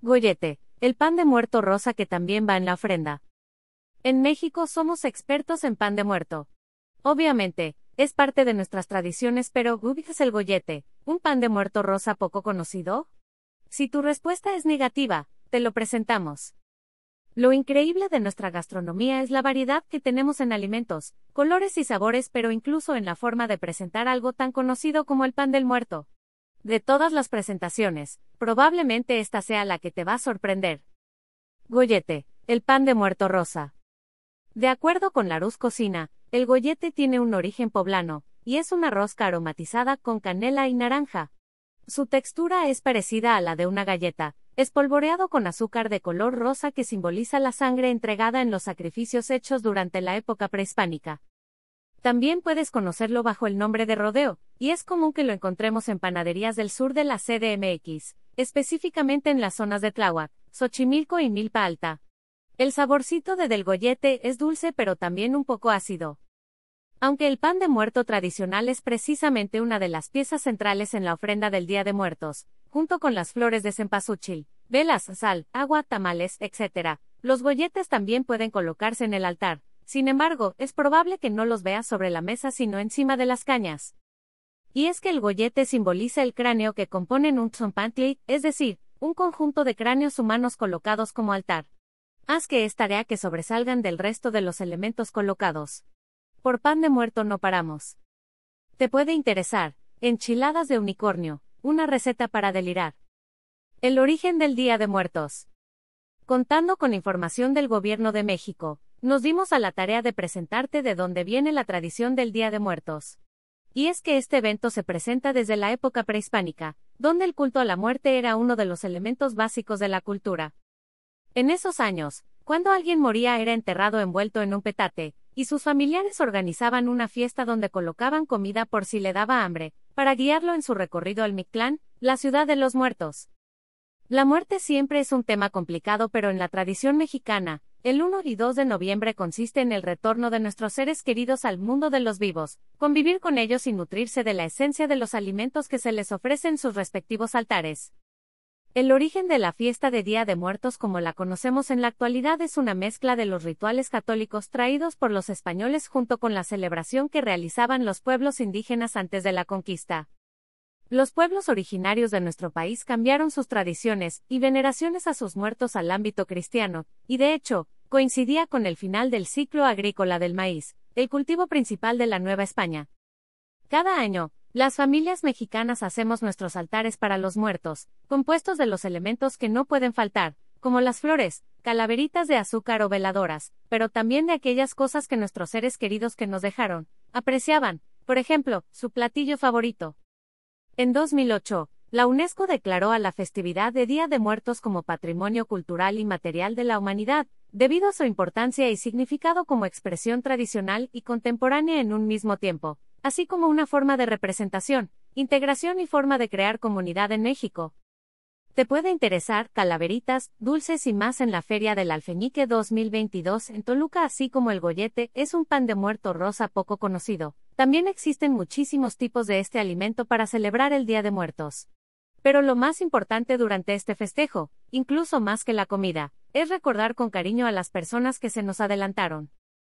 Goyete, el pan de muerto rosa que también va en la ofrenda. En México somos expertos en pan de muerto. Obviamente, es parte de nuestras tradiciones, pero ¿ubicas el goyete, un pan de muerto rosa poco conocido? Si tu respuesta es negativa, te lo presentamos. Lo increíble de nuestra gastronomía es la variedad que tenemos en alimentos, colores y sabores, pero incluso en la forma de presentar algo tan conocido como el pan del muerto. De todas las presentaciones, probablemente esta sea la que te va a sorprender. Goyete, el pan de muerto rosa. De acuerdo con Larus Cocina, el goyete tiene un origen poblano, y es una rosca aromatizada con canela y naranja. Su textura es parecida a la de una galleta, espolvoreado con azúcar de color rosa que simboliza la sangre entregada en los sacrificios hechos durante la época prehispánica. También puedes conocerlo bajo el nombre de rodeo, y es común que lo encontremos en panaderías del sur de la CDMX, específicamente en las zonas de Tláhuac, Xochimilco y Milpa Alta. El saborcito de del gollete es dulce pero también un poco ácido. Aunque el pan de muerto tradicional es precisamente una de las piezas centrales en la ofrenda del Día de Muertos, junto con las flores de cempasúchil, velas, sal, agua, tamales, etc., los golletes también pueden colocarse en el altar. Sin embargo, es probable que no los veas sobre la mesa sino encima de las cañas. Y es que el gollete simboliza el cráneo que componen un tzompantli, es decir, un conjunto de cráneos humanos colocados como altar. Haz que es tarea que sobresalgan del resto de los elementos colocados. Por pan de muerto no paramos. Te puede interesar, enchiladas de unicornio, una receta para delirar. El origen del Día de Muertos. Contando con información del Gobierno de México, nos dimos a la tarea de presentarte de dónde viene la tradición del Día de Muertos. Y es que este evento se presenta desde la época prehispánica, donde el culto a la muerte era uno de los elementos básicos de la cultura. En esos años, cuando alguien moría era enterrado envuelto en un petate, y sus familiares organizaban una fiesta donde colocaban comida por si le daba hambre, para guiarlo en su recorrido al Mictlán, la ciudad de los muertos. La muerte siempre es un tema complicado, pero en la tradición mexicana, el 1 y 2 de noviembre consiste en el retorno de nuestros seres queridos al mundo de los vivos, convivir con ellos y nutrirse de la esencia de los alimentos que se les ofrecen en sus respectivos altares. El origen de la fiesta de Día de Muertos como la conocemos en la actualidad es una mezcla de los rituales católicos traídos por los españoles junto con la celebración que realizaban los pueblos indígenas antes de la conquista. Los pueblos originarios de nuestro país cambiaron sus tradiciones y veneraciones a sus muertos al ámbito cristiano, y de hecho, coincidía con el final del ciclo agrícola del maíz, el cultivo principal de la Nueva España. Cada año, las familias mexicanas hacemos nuestros altares para los muertos, compuestos de los elementos que no pueden faltar, como las flores, calaveritas de azúcar o veladoras, pero también de aquellas cosas que nuestros seres queridos que nos dejaron, apreciaban, por ejemplo, su platillo favorito. En 2008, la UNESCO declaró a la festividad de Día de Muertos como Patrimonio Cultural y Material de la Humanidad, debido a su importancia y significado como expresión tradicional y contemporánea en un mismo tiempo así como una forma de representación, integración y forma de crear comunidad en México. Te puede interesar calaveritas, dulces y más en la Feria del Alfeñique 2022 en Toluca, así como el gollete, es un pan de muerto rosa poco conocido. También existen muchísimos tipos de este alimento para celebrar el Día de Muertos. Pero lo más importante durante este festejo, incluso más que la comida, es recordar con cariño a las personas que se nos adelantaron.